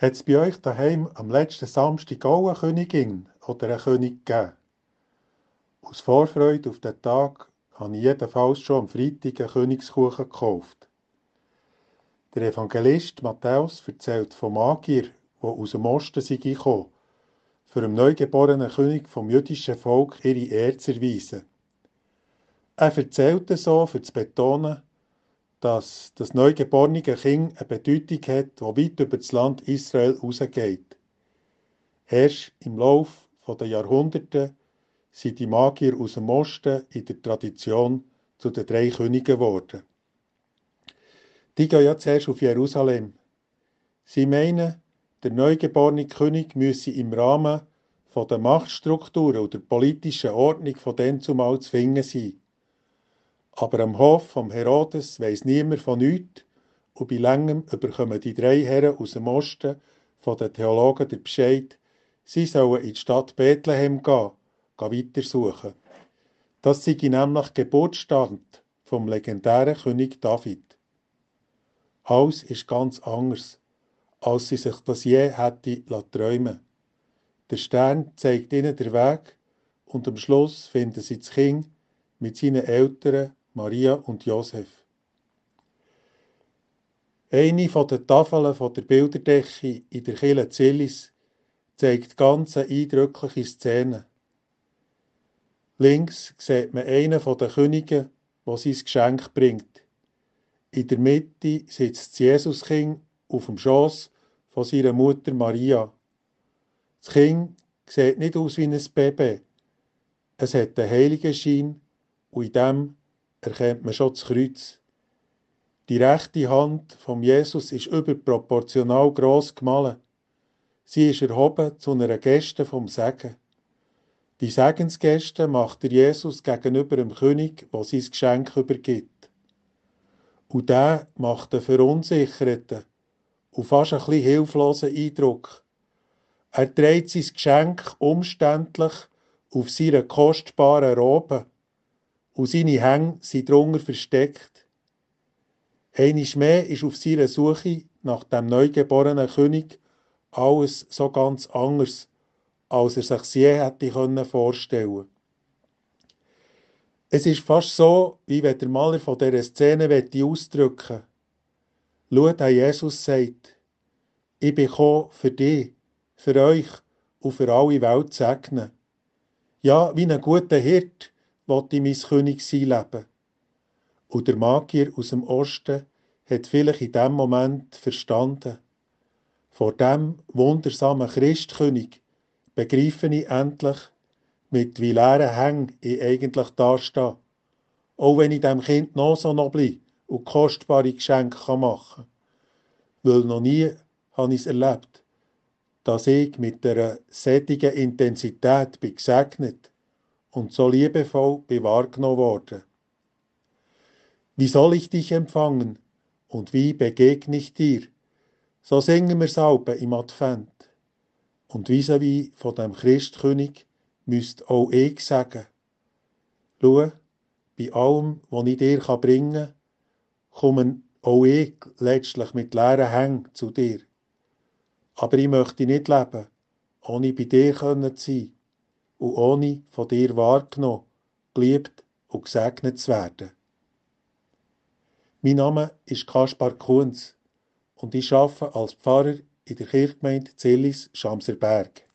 Hat es bei euch daheim am letzten Samstag auch eine Königin oder einen König gegeben? Aus Vorfreude auf den Tag habe ich jedenfalls schon am Freitag einen Königskuchen gekauft. Der Evangelist Matthäus erzählt vom Magier, der aus dem Osten gekommen für dem neugeborenen König vom jüdischen Volk ihre Ehre zu erweisen. Er erzählt es so, um zu betonen, dass das neugeborene Kind eine Bedeutung hat, die weit über das Land Israel hinausgeht. Erst im Lauf der Jahrhunderte sind die Magier aus dem Osten in der Tradition zu den drei Königen geworden. Die gehen ja zuerst auf Jerusalem. Sie meinen, der neugeborene König müsse im Rahmen der Machtstrukturen und der politischen Ordnung von dem zumal zu finden sein. Aber am Hof vom Herodes weiss niemand von nichts und bei langem überkommen die drei Herren aus dem Osten von den Theologen den Bescheid, sie sollen in die Stadt Bethlehem gehen, gehen weitersuchen. Das sei nämlich Geburtsstand vom legendären König David. Alles ist ganz anders, als sie sich das je hätte träumen Der Stern zeigt ihnen den Weg und am Schluss finden sie das Kind mit seinen Eltern Maria und Josef. Eine den Tafeln der Bilderdecke in der Kille Zillis zeigt ganz eindrückliche Szenen. Links sieht man einen von den Königen, der sein Geschenk bringt. In der Mitte sitzt das Jesuskind auf dem Schoß von seiner Mutter Maria. Das Kind sieht nicht aus wie ein Baby. Es hat einen Heiligenschein und in dem erkennt man schon das Kreuz. Die rechte Hand von Jesus ist überproportional gross gemalt. Sie ist erhoben zu einer Geste vom Segen. Die Segensgeste macht der Jesus gegenüber dem König, der sein Geschenk übergibt. Und der macht den Verunsicherten und fast ein bisschen hilflosen Eindruck. Er trägt sein Geschenk umständlich auf seiner kostbaren Robe und seine Hänge sind drunter versteckt. Einisch mehr ist auf seiner Suche nach dem neugeborenen König alles so ganz anders, als er sich je hätte vorstellen können. Es ist fast so, wie wenn der Maler von dieser Szene ausdrücken Schau, der Jesus sagt, ich bin gekommen für dich, für euch und für alle Welt zu segnen. Ja, wie ein guter Hirt, wollte ich mein König sein leben. Und der Magier aus dem Osten hat vielleicht in dem Moment verstanden. Vor dem wundersamen Christkönig begreife ich endlich, mit wie leeren Hängen ich eigentlich dastehe. Auch wenn ich dem Kind noch so noble und kostbare Geschenke machen kann. Weil noch nie habe ich es erlebt, dass ich mit einer sättigen Intensität bin gesegnet und so liebevoll bin wahrgenommen worden. Wie soll ich dich empfangen und wie begegne ich dir? So singen wir Salben im Advent. Und vis-à-vis von dem Christkönig müsst auch ich sagen, schau, bei allem, was ich dir bringen kann, komme auch ich letztlich mit leeren Hängen zu dir. Aber ich möchte nicht leben, ohne bei dir zu sein und ohne von dir wahrgenommen, geliebt und gesegnet zu werden. Mein Name ist Kaspar Kunz und ich arbeite als Pfarrer in der Kirchgemeinde Zillis Schamserberg.